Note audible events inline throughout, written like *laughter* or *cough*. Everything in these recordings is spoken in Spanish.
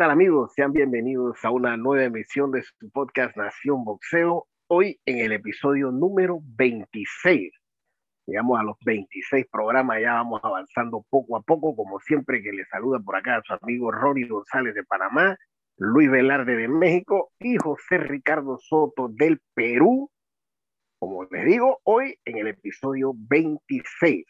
tal amigos? Sean bienvenidos a una nueva emisión de su podcast Nación Boxeo. Hoy en el episodio número 26. Llegamos a los 26 programas, ya vamos avanzando poco a poco, como siempre que le saluda por acá a su amigo Rory González de Panamá, Luis Velarde de México y José Ricardo Soto del Perú. Como les digo, hoy en el episodio 26.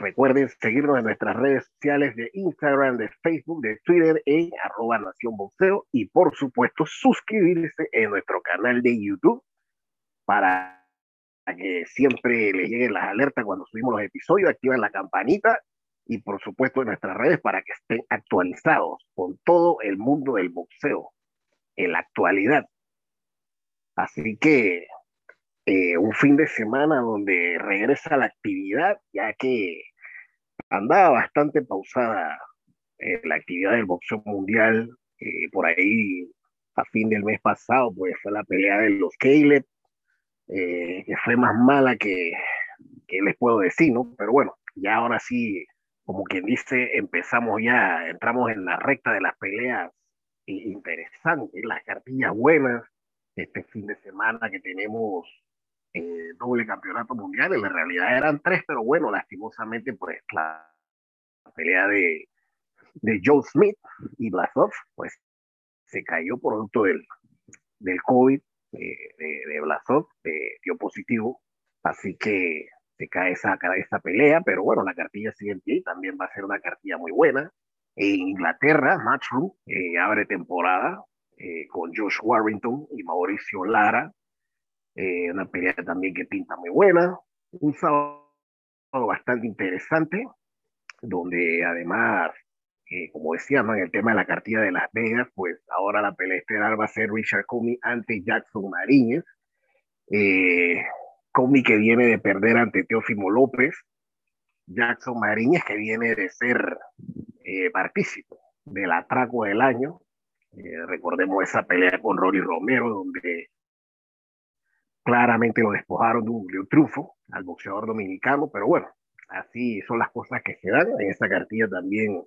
Recuerden seguirnos en nuestras redes sociales de Instagram, de Facebook, de Twitter en arroba Nación Boxeo y por supuesto suscribirse en nuestro canal de YouTube para que siempre les lleguen las alertas cuando subimos los episodios, activen la campanita y por supuesto en nuestras redes para que estén actualizados con todo el mundo del boxeo en la actualidad. Así que eh, un fin de semana donde regresa la actividad, ya que andaba bastante pausada eh, la actividad del boxeo mundial. Eh, por ahí, a fin del mes pasado, pues fue la pelea de los Caleb, eh, que fue más mala que, que les puedo decir, ¿no? Pero bueno, ya ahora sí, como quien dice, empezamos ya, entramos en la recta de las peleas interesantes, las cartillas buenas, este fin de semana que tenemos eh, doble campeonato mundial, en la realidad eran tres, pero bueno, lastimosamente, pues la, pelea de, de Joe Smith y Blasov, pues se cayó producto del, del COVID eh, de, de Blasov, eh, dio positivo, así que se cae esa, esa pelea, pero bueno, la cartilla siguiente y también va a ser una cartilla muy buena. En Inglaterra, Matchroom eh, abre temporada eh, con Josh Warrington y Mauricio Lara, eh, una pelea también que pinta muy buena, un sábado bastante interesante, donde además, eh, como decíamos en el tema de la cartilla de Las Vegas, pues ahora la pelea estelar va a ser Richard Comey ante Jackson Mariñez. Eh, Comey que viene de perder ante Teófimo López, Jackson Mariñez que viene de ser eh, partícipe del atraco del año. Recordemos esa pelea con Rory Romero, donde claramente lo despojaron de un, de un triunfo al boxeador dominicano, pero bueno, así son las cosas que se dan. En esta cartilla también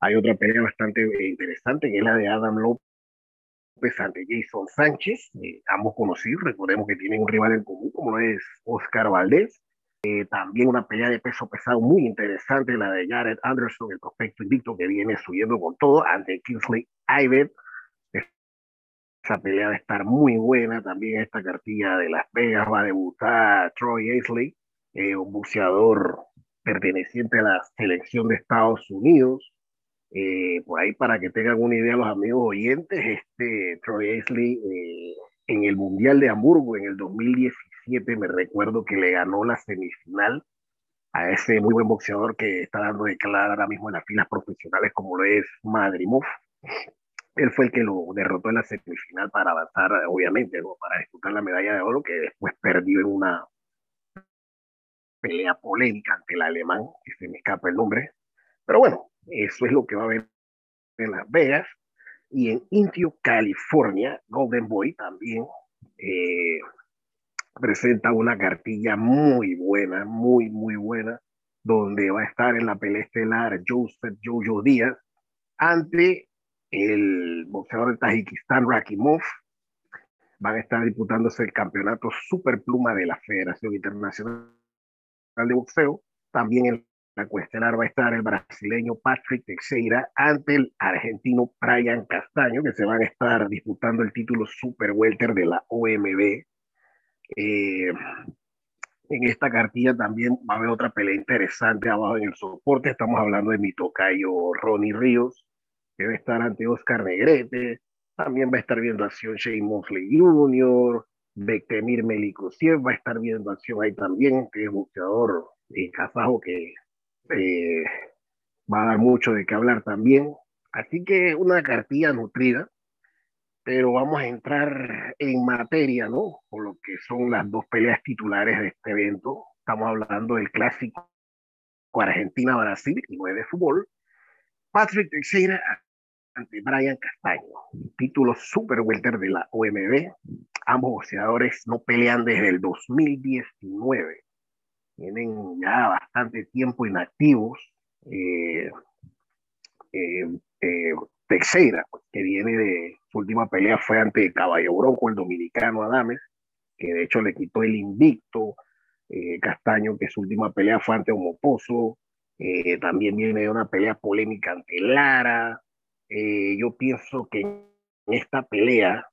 hay otra pelea bastante eh, interesante, que es la de Adam López ante Jason Sánchez, eh, ambos conocidos, recordemos que tienen un rival en común, como es Oscar Valdés. Eh, también una pelea de peso pesado muy interesante, la de Jared Anderson, el prospecto invicto que viene subiendo con todo ante Kingsley Ivet. Esa pelea va a estar muy buena. También esta cartilla de Las Vegas va a debutar Troy Aisley, eh, un boxeador perteneciente a la selección de Estados Unidos. Eh, por ahí, para que tengan una idea los amigos oyentes, este Troy Aisley eh, en el Mundial de Hamburgo en el 2017 me recuerdo que le ganó la semifinal a ese muy buen boxeador que está dando de clara ahora mismo en las filas profesionales como lo es Madrimov. Él fue el que lo derrotó en la semifinal para avanzar, obviamente, ¿no? para disputar la medalla de oro que después perdió en una pelea polémica ante el alemán, que se me escapa el nombre. Pero bueno, eso es lo que va a haber en Las Vegas. Y en Intio, California, Golden Boy también eh, presenta una cartilla muy buena, muy, muy buena, donde va a estar en la pelea estelar Joseph Jojo Díaz ante el boxeador de Tajikistán, Rakimov. Van a estar disputándose el campeonato superpluma de la Federación Internacional de Boxeo. También en la cuestelar va a estar el brasileño Patrick Teixeira ante el argentino Brian Castaño, que se van a estar disputando el título Super Welter de la OMB. Eh, en esta cartilla también va a haber otra pelea interesante abajo en el soporte. Estamos hablando de mi tocayo Ronnie Ríos, que va a estar ante Oscar Negrete. También va a estar viendo acción Shane Mosley Jr., Bektemir Melikosiev va a estar viendo acción ahí también, que es boxeador eh, kazajo que eh, va a dar mucho de qué hablar también. Así que una cartilla nutrida, pero vamos a entrar en materia, ¿no? Con lo que son las dos peleas titulares de este evento. Estamos hablando del clásico Argentina-Brasil y no de fútbol. Patrick Teixeira ante Brian Castaño, título super welter de la OMB. Ambos boxeadores no pelean desde el 2019 tienen ya bastante tiempo inactivos. Eh, eh, eh, que viene de su última pelea fue ante Caballo Bronco, el dominicano Adames, que de hecho le quitó el invicto. Eh, Castaño, que su última pelea fue ante Homopozo. Eh, también viene de una pelea polémica ante Lara. Eh, yo pienso que en esta pelea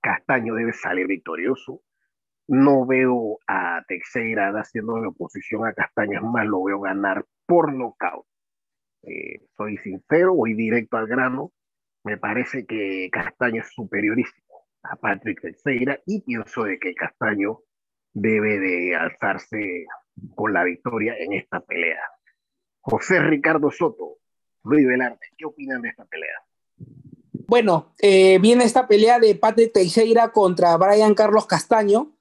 Castaño debe salir victorioso. No veo a Teixeira haciendo oposición a Castaño, es más, lo veo ganar por nocaut. Eh, soy sincero, voy directo al grano. Me parece que Castaño es superiorísimo a Patrick Teixeira y pienso de que Castaño debe de alzarse con la victoria en esta pelea. José Ricardo Soto, Luis Velarde, ¿qué opinan de esta pelea? Bueno, eh, viene esta pelea de Patrick Teixeira contra Brian Carlos Castaño.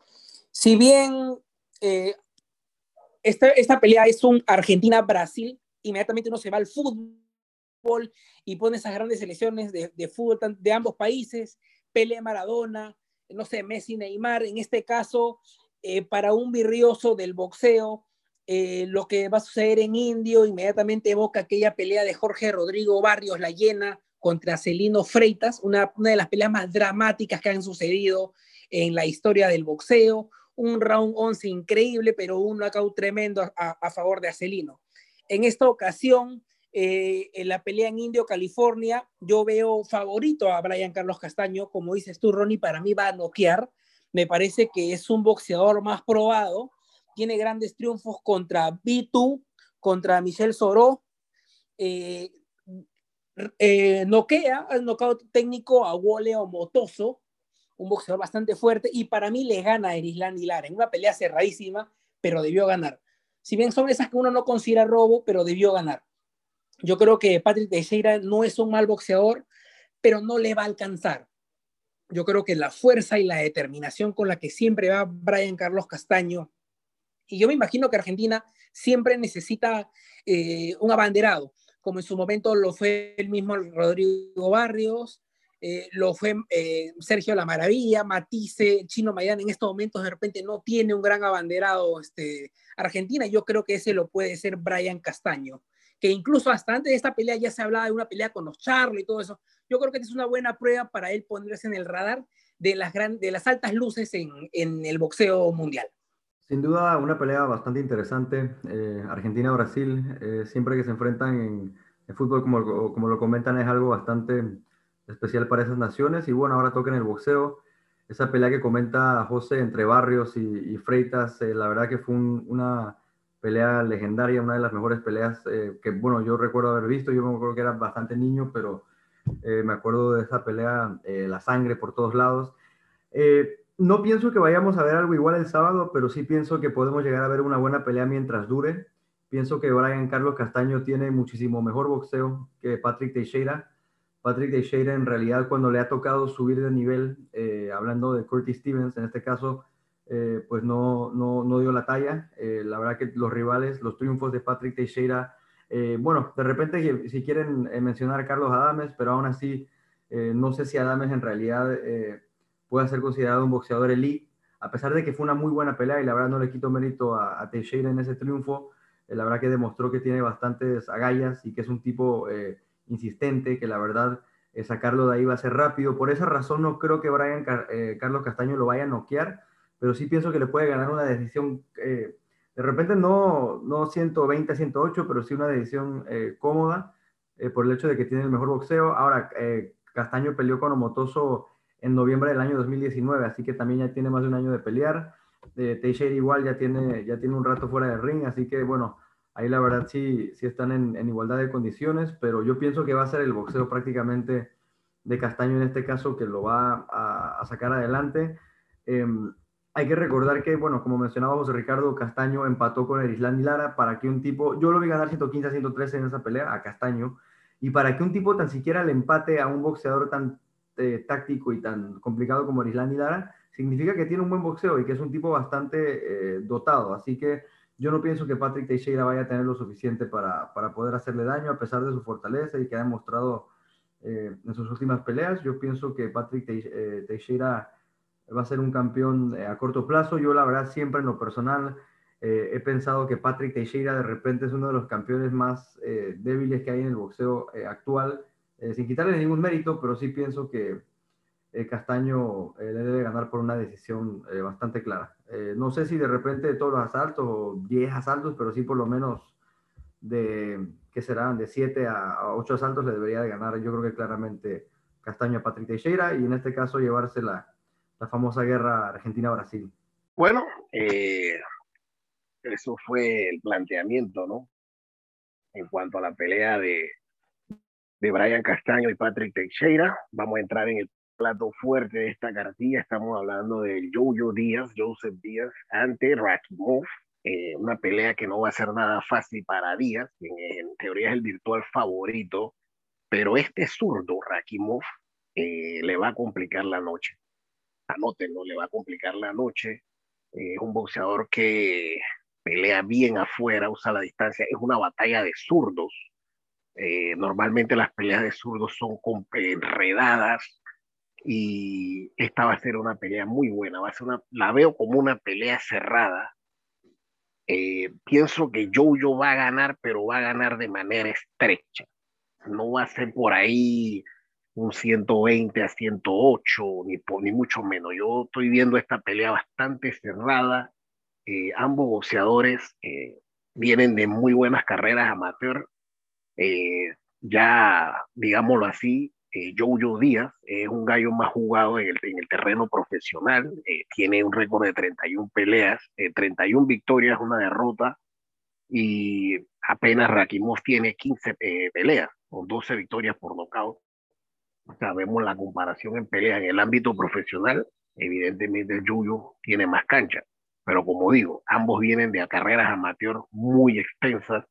Si bien eh, esta, esta, pelea es un Argentina-Brasil, inmediatamente uno se va al fútbol y pone esas grandes selecciones de, de fútbol de ambos países, Pele Maradona, no sé, Messi Neymar, en este caso, eh, para un virrioso del boxeo, eh, lo que va a suceder en Indio inmediatamente evoca aquella pelea de Jorge Rodrigo Barrios, la llena, contra Celino Freitas, una, de las peleas más dramáticas que han sucedido en la historia del boxeo, un round 11 increíble, pero un knockout tremendo a, favor de Celino. En esta ocasión, eh, en la pelea en Indio, California, yo veo favorito a Brian Carlos Castaño, como dices tú, Ronnie, para mí va a noquear, me parece que es un boxeador más probado, tiene grandes triunfos contra B2, contra Michel Soró, eh, eh, noquea, el knockout técnico a Wole o Motoso, un boxeador bastante fuerte, y para mí le gana a Erisland Lara en una pelea cerradísima, pero debió ganar. Si bien son esas que uno no considera robo, pero debió ganar. Yo creo que Patrick Teixeira no es un mal boxeador, pero no le va a alcanzar. Yo creo que la fuerza y la determinación con la que siempre va Brian Carlos Castaño, y yo me imagino que Argentina siempre necesita eh, un abanderado, como en su momento lo fue el mismo Rodrigo Barrios, eh, lo fue eh, Sergio La Maravilla, Matisse, Chino Mayan, en estos momentos de repente no tiene un gran abanderado este, Argentina, yo creo que ese lo puede ser Brian Castaño, que incluso hasta antes de esta pelea ya se hablaba de una pelea con los Charlie y todo eso. Yo creo que es una buena prueba para él ponerse en el radar de las, gran, de las altas luces en el boxeo mundial. Sin duda, una pelea bastante interesante. Eh, Argentina-Brasil, eh, siempre que se enfrentan en, fútbol, como, como, lo comentan, es algo bastante especial para esas naciones. Y bueno, ahora toca en el boxeo. Esa pelea que comenta José entre Barrios y, Freitas, eh, la verdad que fue un, una pelea legendaria, una de las mejores peleas eh, que, bueno, yo recuerdo haber visto. Yo me acuerdo que era bastante niño, pero eh, me acuerdo de esa pelea, la sangre por todos lados. No pienso que vayamos a ver algo igual el sábado, pero sí pienso que podemos llegar a ver una buena pelea mientras dure. Pienso que Brian Carlos Castaño tiene muchísimo mejor boxeo que Patrick Teixeira Patrick Teixeira en realidad cuando le ha tocado subir de nivel, eh, hablando de Curtis Stevens en este caso, eh, pues no, no, no, dio la talla. Eh, la verdad que los rivales, los triunfos de Patrick Teixeira, bueno, de repente si quieren mencionar a Carlos Adames, pero aún así no sé si Adames en realidad pueda ser considerado un boxeador elite, a pesar de que fue una muy buena pelea y la verdad no le quito mérito a, a Teixeira en ese triunfo, la verdad que demostró que tiene bastantes agallas y que es un tipo insistente, que la verdad eh, sacarlo de ahí va a ser rápido. Por esa razón no creo que Brian eh, Carlos Castaño lo vaya a noquear, pero sí pienso que le puede ganar una decisión, eh, de repente no, no 120 a 108, pero sí una decisión cómoda por el hecho de que tiene el mejor boxeo. Ahora, Castaño peleó con Omotoso en noviembre del año 2019, así que también ya tiene más de un año de pelear. Teixeira igual ya tiene, ya tiene un rato fuera de ring, así que bueno, Ahí la verdad sí, sí están en, igualdad de condiciones, pero yo pienso que va a ser el boxeo prácticamente de Castaño en este caso que lo va a, sacar adelante. Em, hay que recordar que, bueno, como mencionaba José Ricardo, Castaño empató con Erisland y Lara para que un tipo, yo lo vi ganar 115 a 113 en esa pelea a Castaño, y para que un tipo tan siquiera le empate a un boxeador tan eh, táctico y tan complicado como Erisland y Lara, significa que tiene un buen boxeo y que es un tipo bastante eh, dotado. Así que yo no pienso que Patrick Teixeira vaya a tener lo suficiente para, para poder hacerle daño a pesar de su fortaleza y que ha demostrado eh, en sus últimas peleas. Yo pienso que Patrick eh, Teixeira va a ser un campeón a corto plazo. Yo la verdad siempre en lo personal he pensado que Patrick Teixeira de repente es uno de los campeones más débiles que hay en el boxeo actual. Eh, sin quitarle ningún mérito, pero sí pienso que Castaño le debe ganar por una decisión bastante clara. no sé si de repente todos los asaltos o 10 asaltos, pero sí por lo menos de, que serán de 7 a 8 asaltos, le debería de ganar, yo creo que claramente Castaño a Patrick Teixeira y en este caso llevarse la, la famosa guerra Argentina-Brasil. Bueno, eh, eso fue el planteamiento, ¿no? En cuanto a la pelea de, de Brian Castaño y Patrick Teixeira, vamos a entrar en el plato fuerte de esta cartilla. Estamos hablando de Jojo Díaz, Joseph Díaz, ante Rakimov. Eh, una pelea que no va a ser nada fácil para Díaz, quien en teoría es el virtual favorito, pero este zurdo, Rakimov, eh, le va a complicar la noche. Anótenlo, le va a complicar la noche. Eh, es un boxeador que pelea bien afuera, usa la distancia. Es una batalla de zurdos. Eh, normalmente las peleas de zurdos son enredadas y esta va a ser una pelea muy buena. Va a ser una, la veo como una pelea cerrada. pienso que Jojo va a ganar, pero va a ganar de manera estrecha. No va a ser por ahí un 120 a 108, ni, ni mucho menos. Yo estoy viendo esta pelea bastante cerrada. Eh, ambos boxeadores eh, vienen de muy buenas carreras amateur. Eh, ya, digámoslo así, Jojo Díaz es un gallo más jugado en el, en el terreno profesional. tiene un récord de 31 peleas, 31 victorias, una derrota. Y apenas Rakimov tiene 15 peleas, con 12 victorias por nocaut sabemos la comparación en pelea en el ámbito profesional, evidentemente el Yuyo tiene más cancha, pero como digo, ambos vienen de carreras amateur muy extensas,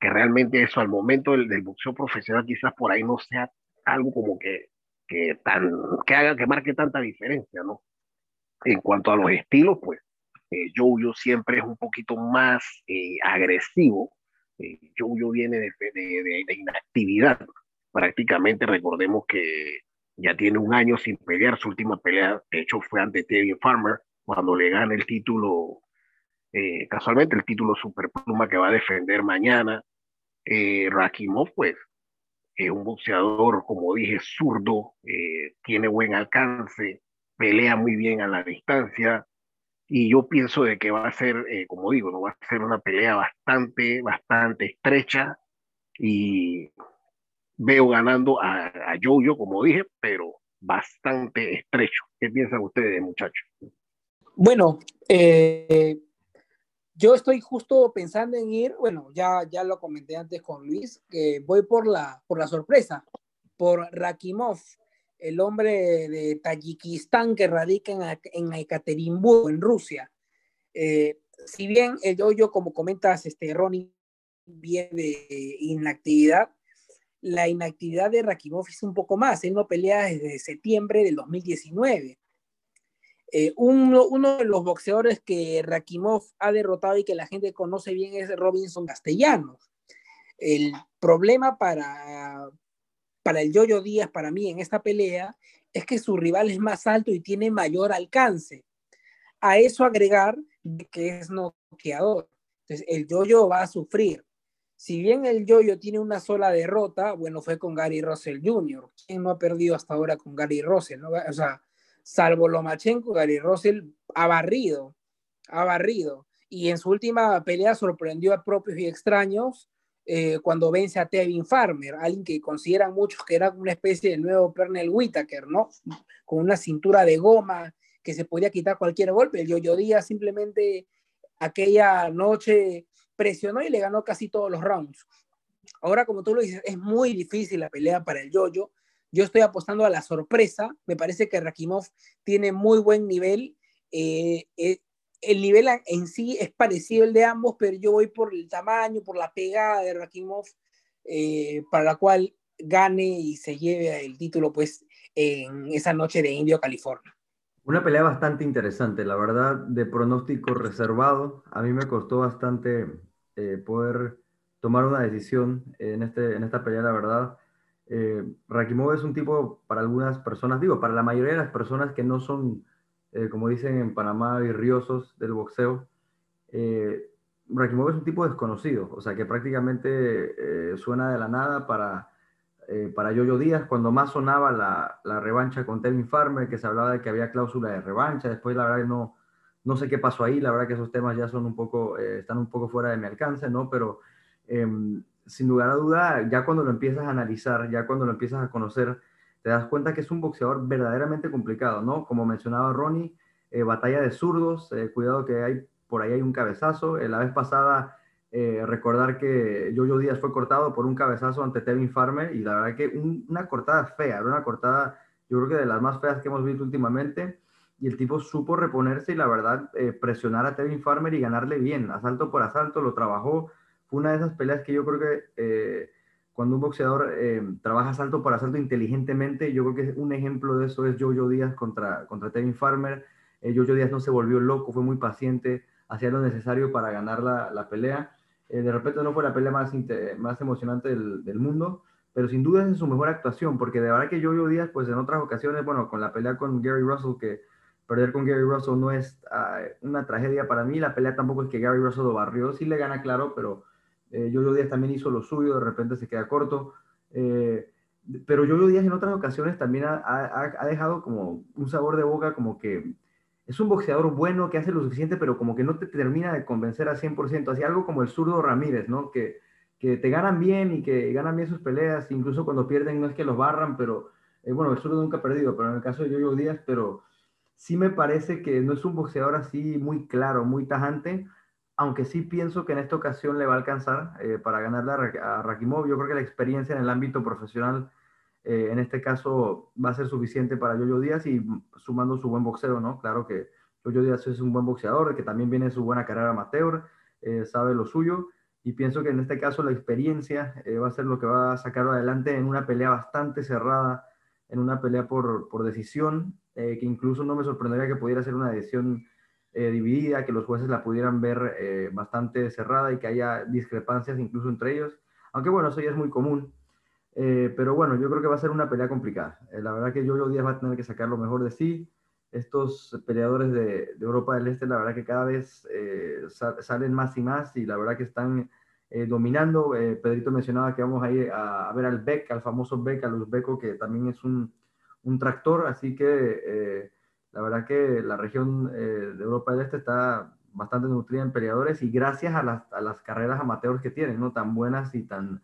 que realmente eso al momento del, del boxeo profesional quizás por ahí no sea algo como que, que, tan, que haga que marque tanta diferencia, ¿no? En cuanto a los estilos, pues eh, Jojo siempre es un poquito más eh, agresivo. Eh, Jojo viene de, de, de, inactividad, prácticamente recordemos que ya tiene un año sin pelear, su última pelea de hecho fue ante Tevin Farmer, cuando le gana el título, eh, casualmente el título Superpluma que va a defender mañana. Eh, Rakimov, pues, es un boxeador, como dije, zurdo, eh, tiene buen alcance, pelea muy bien a la distancia, y yo pienso de que va a ser, eh, como digo, no va a ser una pelea bastante, bastante estrecha, y veo ganando a, a Jojo, como dije, pero bastante estrecho. ¿Qué piensan ustedes, muchachos? Bueno, eh, yo estoy justo pensando en ir, bueno, ya, ya lo comenté antes con Luis, que voy por la, por la sorpresa, por Rakimov, el hombre de Tayikistán que radica en, en Ekaterinburgo, en Rusia. Eh, si bien el yo, como comentas, este, Ronnie, viene de inactividad, la inactividad de Rakimov es un poco más. Él no pelea desde septiembre del 2019. Eh, uno, de los boxeadores que Rakimov ha derrotado y que la gente conoce bien es Robinson Castellanos. El problema para, para el Yoyo Díaz, para mí, en esta pelea, es que su rival es más alto y tiene mayor alcance. A eso agregar que es noqueador. Entonces, el Yoyo va a sufrir si bien el Yoyo tiene una sola derrota, bueno, fue con Gary Russell Jr. ¿Quién no ha perdido hasta ahora con Gary Russell? ¿no? O sea, salvo Lomachenko, Gary Russell ha barrido, ha barrido. Y en su última pelea sorprendió a propios y extraños eh, cuando vence a Tevin Farmer, alguien que consideran muchos que era una especie de nuevo Pernell Whitaker, ¿no? Con una cintura de goma que se podía quitar cualquier golpe. El Yoyo Díaz simplemente aquella noche presionó y le ganó casi todos los rounds. Ahora, como tú lo dices, es muy difícil la pelea para el Yoyo. Yo estoy apostando a la sorpresa. Me parece que Rakimov tiene muy buen nivel. Eh, eh, el nivel en sí es parecido de ambos, pero yo voy por el tamaño, por la pegada de Rakimov, eh, para la cual gane y se lleve el título pues en esa noche de Indio, California. Una pelea bastante interesante, la verdad, de pronóstico reservado. A mí me costó bastante poder tomar una decisión en, este, en esta pelea, la verdad. Eh, Rakimov es un tipo, para algunas personas, digo, para la mayoría de las personas que no son, eh, como dicen en Panamá, virriosos del boxeo, eh, Rakimov es un tipo desconocido, o sea, que prácticamente suena de la nada para eh, para Yoyo Díaz, cuando más sonaba la, la, revancha con Tevin Farmer, que se hablaba de que había cláusula de revancha, después la verdad no, no sé qué pasó ahí, la verdad que esos temas ya son un poco, eh, están un poco fuera de mi alcance, ¿no? Pero em, sin lugar a duda, ya cuando lo empiezas a analizar, ya cuando lo empiezas a conocer, te das cuenta que es un boxeador verdaderamente complicado, ¿no? Como mencionaba Ronnie, eh, batalla de zurdos, cuidado que hay, por ahí hay un cabezazo, la vez pasada eh, recordar que Jojo Díaz fue cortado por un cabezazo ante Tevin Farmer y la verdad que una cortada fea, una cortada yo creo que de las más feas que hemos visto últimamente y el tipo supo reponerse y la verdad eh, presionar a Tevin Farmer y ganarle bien, asalto por asalto, lo trabajó, fue una de esas peleas que yo creo que eh, cuando un boxeador trabaja asalto por asalto inteligentemente, yo creo que un ejemplo de eso es Jojo Díaz contra, contra Tevin Farmer, Jojo Díaz no se volvió loco, fue muy paciente, hacía lo necesario para ganar la, la pelea. Eh, de repente no fue la pelea más, más emocionante del, del, mundo, pero sin duda es su mejor actuación, porque de verdad que yo Díaz, pues en otras ocasiones, bueno, con la pelea con Gary Russell, que perder con Gary Russell no es ah, una tragedia para mí, la pelea tampoco es que Gary Russell lo barrió, sí le gana claro, pero eh, Yo Díaz también hizo lo suyo, de repente se queda corto. Eh, pero Yo Díaz en otras ocasiones también ha, ha, ha, dejado como un sabor de boca como que es un boxeador bueno que hace lo suficiente, pero como que no te termina de convencer al 100%. Así algo como el zurdo Ramírez, ¿no? Que, que te ganan bien y que ganan bien sus peleas, incluso cuando pierden no es que los barran, pero eh, bueno, el zurdo nunca ha perdido, pero en el caso de Yoyo Díaz, pero sí me parece que no es un boxeador así muy claro, muy tajante, aunque sí pienso que en esta ocasión le va a alcanzar eh, para ganarle a, Rakimov. Yo creo que la experiencia en el ámbito profesional eh, en este caso va a ser suficiente para Yoyo Díaz y sumando su buen boxeo, ¿no? Claro que Yoyo Díaz es un buen boxeador, que también viene su buena carrera amateur, eh, sabe lo suyo y pienso que en este caso la experiencia eh, va a ser lo que va a sacarlo adelante en una pelea bastante cerrada, en una pelea por, por decisión, que incluso no me sorprendería que pudiera ser una decisión dividida, que los jueces la pudieran ver bastante cerrada y que haya discrepancias incluso entre ellos, aunque bueno, eso ya es muy común. Eh, pero bueno, yo creo que va a ser una pelea complicada. Eh, la verdad que Jojo Díaz va a tener que sacar lo mejor de sí. Estos peleadores de, Europa del Este, la verdad que cada vez eh, salen más y más y la verdad que están dominando. Pedrito mencionaba que vamos a ir a, ver al Beck, al famoso Beck, al uzbeco, que también es un, un tractor. Así que la verdad que la región de Europa del Este está bastante nutrida en peleadores y gracias a las, a las carreras amateurs que tienen, ¿no? Tan buenas y tan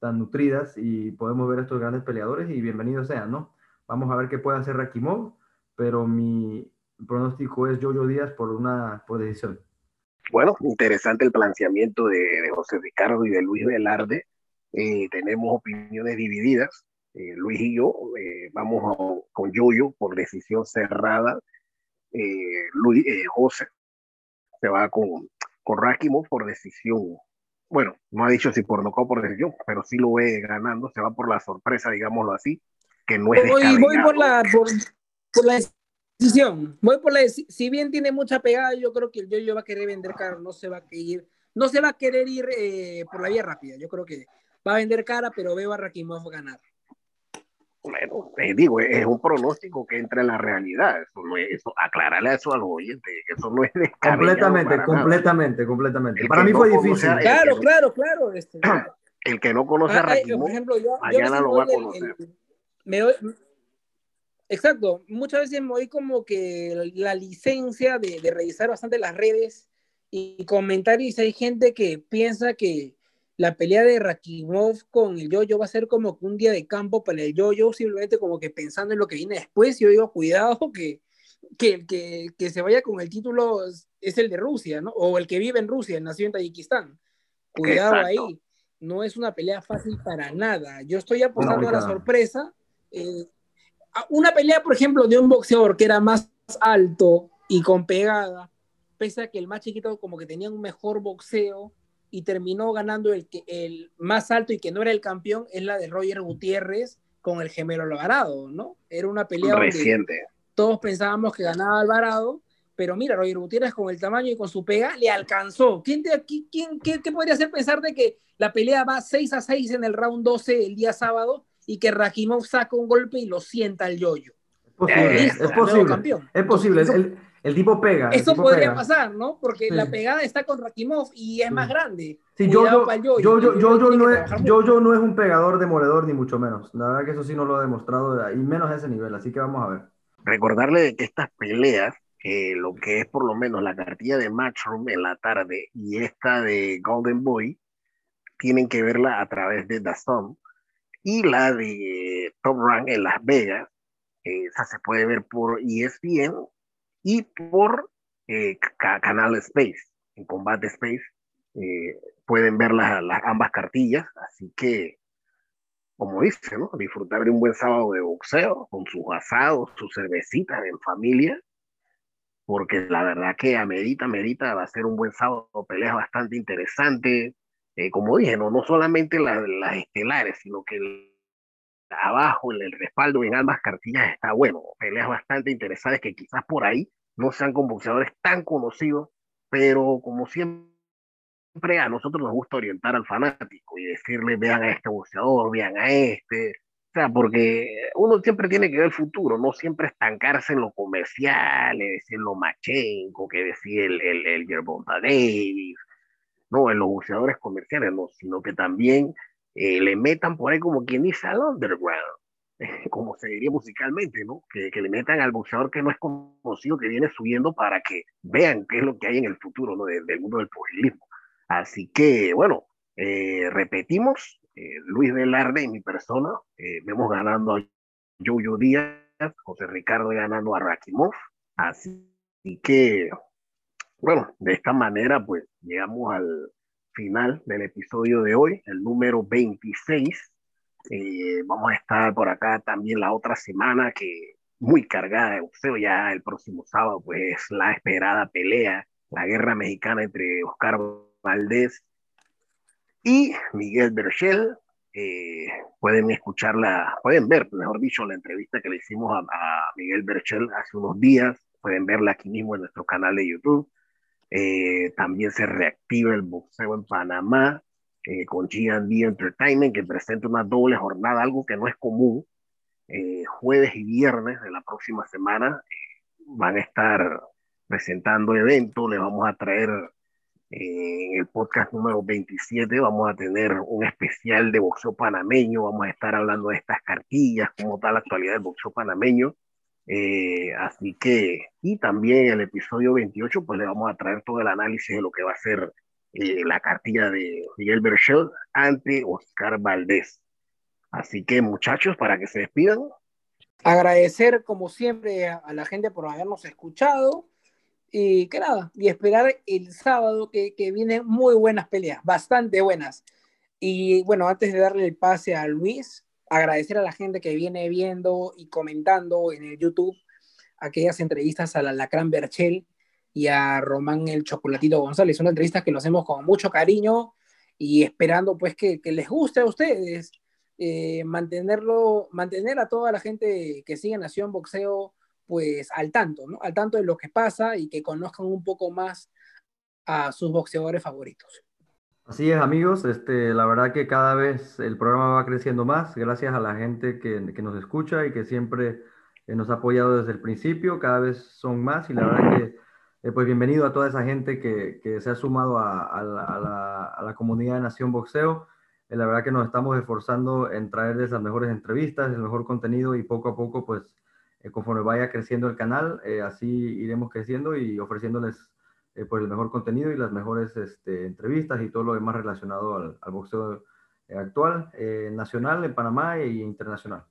tan nutridas y podemos ver estos grandes peleadores y bienvenidos sean, ¿no? Vamos a ver qué puede hacer Rakimov, pero mi pronóstico es Jojo Díaz por una por decisión. Bueno, interesante el planteamiento de, José Ricardo y de Luis Velarde. Eh, tenemos opiniones divididas. Eh, Luis y yo eh, vamos con Yoyo por decisión cerrada. Luis, José se va con, con Rakimov por decisión bueno, no ha dicho si por nocaut por decisión, pero sí lo ve ganando, se va por la sorpresa, digámoslo así, que no es voy, voy por la por, la decisión, voy por la si bien tiene mucha pegada, yo creo que el yo va a querer vender caro, no se va a querer, no se va a querer ir eh, por la vía rápida, yo creo que va a vender cara, pero veo a Rakimov ganar. Bueno, eh, digo, es un pronóstico que entra en la realidad. Eso no es eso, aclararle eso a los oyentes, eso no es Completamente, completamente, completamente. para mí fue difícil. Claro, claro, claro. Este, *clears throat* el que no conoce a ah, eh, por ejemplo, yo, mañana lo va a conocer. exacto, muchas veces me doy como que la licencia de, de revisar bastante las redes y comentarios. Hay gente que piensa que la pelea de Rakimov con el Yoyo va a ser como un día de campo para el Yoyo, simplemente como que pensando en lo que viene después. Yo digo, cuidado que, que, que, que se vaya con el título es el de Rusia, ¿no? O el que vive en Rusia, nació en Tayikistán. Cuidado ahí. No es una pelea fácil para nada. Yo estoy apostando a la sorpresa. Eh, una pelea, por ejemplo, de un boxeador que era más alto y con pegada, pese a que el más chiquito como que tenía un mejor boxeo, y terminó ganando el, el más alto y que no era el campeón, es la de Roger Gutiérrez con el gemelo Alvarado, ¿no? Era una pelea reciente. todos pensábamos que ganaba Alvarado, pero mira, Roger Gutiérrez con el tamaño y con su pega le alcanzó. ¿Quién, te, quién qué, podría hacer pensar de que la pelea va 6 a 6 en el round 12 el día sábado y que Rakimov saca un golpe y lo sienta el yoyo? Es posible, es posible. Es posible. El tipo pega. Eso podría pasar, ¿no? Porque la pegada está con Rakimov y es más grande. Sí, yo, yo, yo, yo, yo, no es, yo, yo no es un pegador demoledor, ni mucho menos. La verdad que eso sí no lo ha demostrado, y menos a ese nivel. Así que vamos a ver. Recordarle que estas peleas, lo que es por lo menos la cartilla de Matchroom en la tarde y esta de Golden Boy, tienen que verla a través de Dazón. Y la de Top Rank en Las Vegas, esa se puede ver por ESPN y por eh, Canal Space, en Combate Space. Eh, pueden ver las, ambas cartillas, así que, como dice, ¿no? disfrutar de un buen sábado de boxeo con sus asados, sus cervecitas en familia, porque la verdad que amerita, amerita, va a ser un buen sábado, peleas bastante interesante, eh, como dije, no, no solamente las, las estelares, sino que abajo, el, el respaldo en ambas cartillas está bueno. Peleas bastante interesantes que quizás por ahí no sean con boxeadores tan conocidos, pero como siempre a nosotros nos gusta orientar al fanático y decirle, vean a este boxeador, vean a este. O sea, porque uno siempre tiene que ver el futuro, no siempre estancarse en lo comercial, decir lo machenco, que decir el, el, el Davis, no, en los boxeadores comerciales, no, sino que también eh, le metan por ahí como quien dice al underground, *laughs* como se diría musicalmente, ¿no? Que, que, le metan al boxeador que no es conocido, que viene subiendo para que vean qué es lo que hay en el futuro, ¿no? Del, mundo del pugilismo. Así que, bueno, eh, repetimos, eh, Luis Velarde y mi persona, vemos ganando a Jojo Díaz, José Ricardo ganando a Rakimov, así que, bueno, de esta manera, pues llegamos al, final del episodio de hoy, el número 26. Eh, vamos a estar por acá también la otra semana, que muy cargada de boxeo, ya el próximo sábado, pues la esperada pelea, la guerra mexicana entre Oscar Valdés y Miguel Berchel. Eh, pueden escucharla, pueden ver, mejor dicho, la entrevista que le hicimos a, a Miguel Berchel hace unos días, pueden verla aquí mismo en nuestro canal de YouTube. Eh, también se reactiva el boxeo en Panamá eh, con G&D Entertainment, que presenta una doble jornada, algo que no es común. Eh, jueves y viernes de la próxima semana van a estar presentando eventos, le vamos a traer en el podcast número 27 vamos a tener un especial de boxeo panameño, vamos a estar hablando de estas cartillas, cómo está la actualidad del boxeo panameño. Eh, así que, y también el episodio 28, pues le vamos a traer todo el análisis de lo que va a ser eh, la cartilla de Miguel Berchel ante Oscar Valdés. Así que, muchachos, para que se despidan. Agradecer, como siempre, a la gente por habernos escuchado. Y que nada, y esperar el sábado que, que vienen muy buenas peleas, bastante buenas. Y bueno, antes de darle el pase a Luis, agradecer a la gente que viene viendo y comentando en el YouTube aquellas entrevistas a la Lacran Berchel y a Román el Chocolatito González. Son entrevistas que lo hacemos con mucho cariño y esperando pues que, les guste a ustedes. Eh, mantenerlo, mantener a toda la gente que sigue Nación Boxeo pues al tanto, ¿no? Al tanto de lo que pasa y que conozcan un poco más a sus boxeadores favoritos. Así es, amigos. Este, la verdad que cada vez el programa va creciendo más, gracias a la gente que, nos escucha y que siempre eh, nos ha apoyado desde el principio. Cada vez son más y la verdad que, eh, pues bienvenido a toda esa gente que, se ha sumado a, la, comunidad de Nación Boxeo. Eh, la verdad que nos estamos esforzando en traerles las mejores entrevistas, el mejor contenido y poco a poco, pues conforme vaya creciendo el canal, así iremos creciendo y ofreciéndoles eh, por el mejor contenido y las mejores este, entrevistas y todo lo demás relacionado al, boxeo eh, actual, eh, nacional en Panamá e internacional.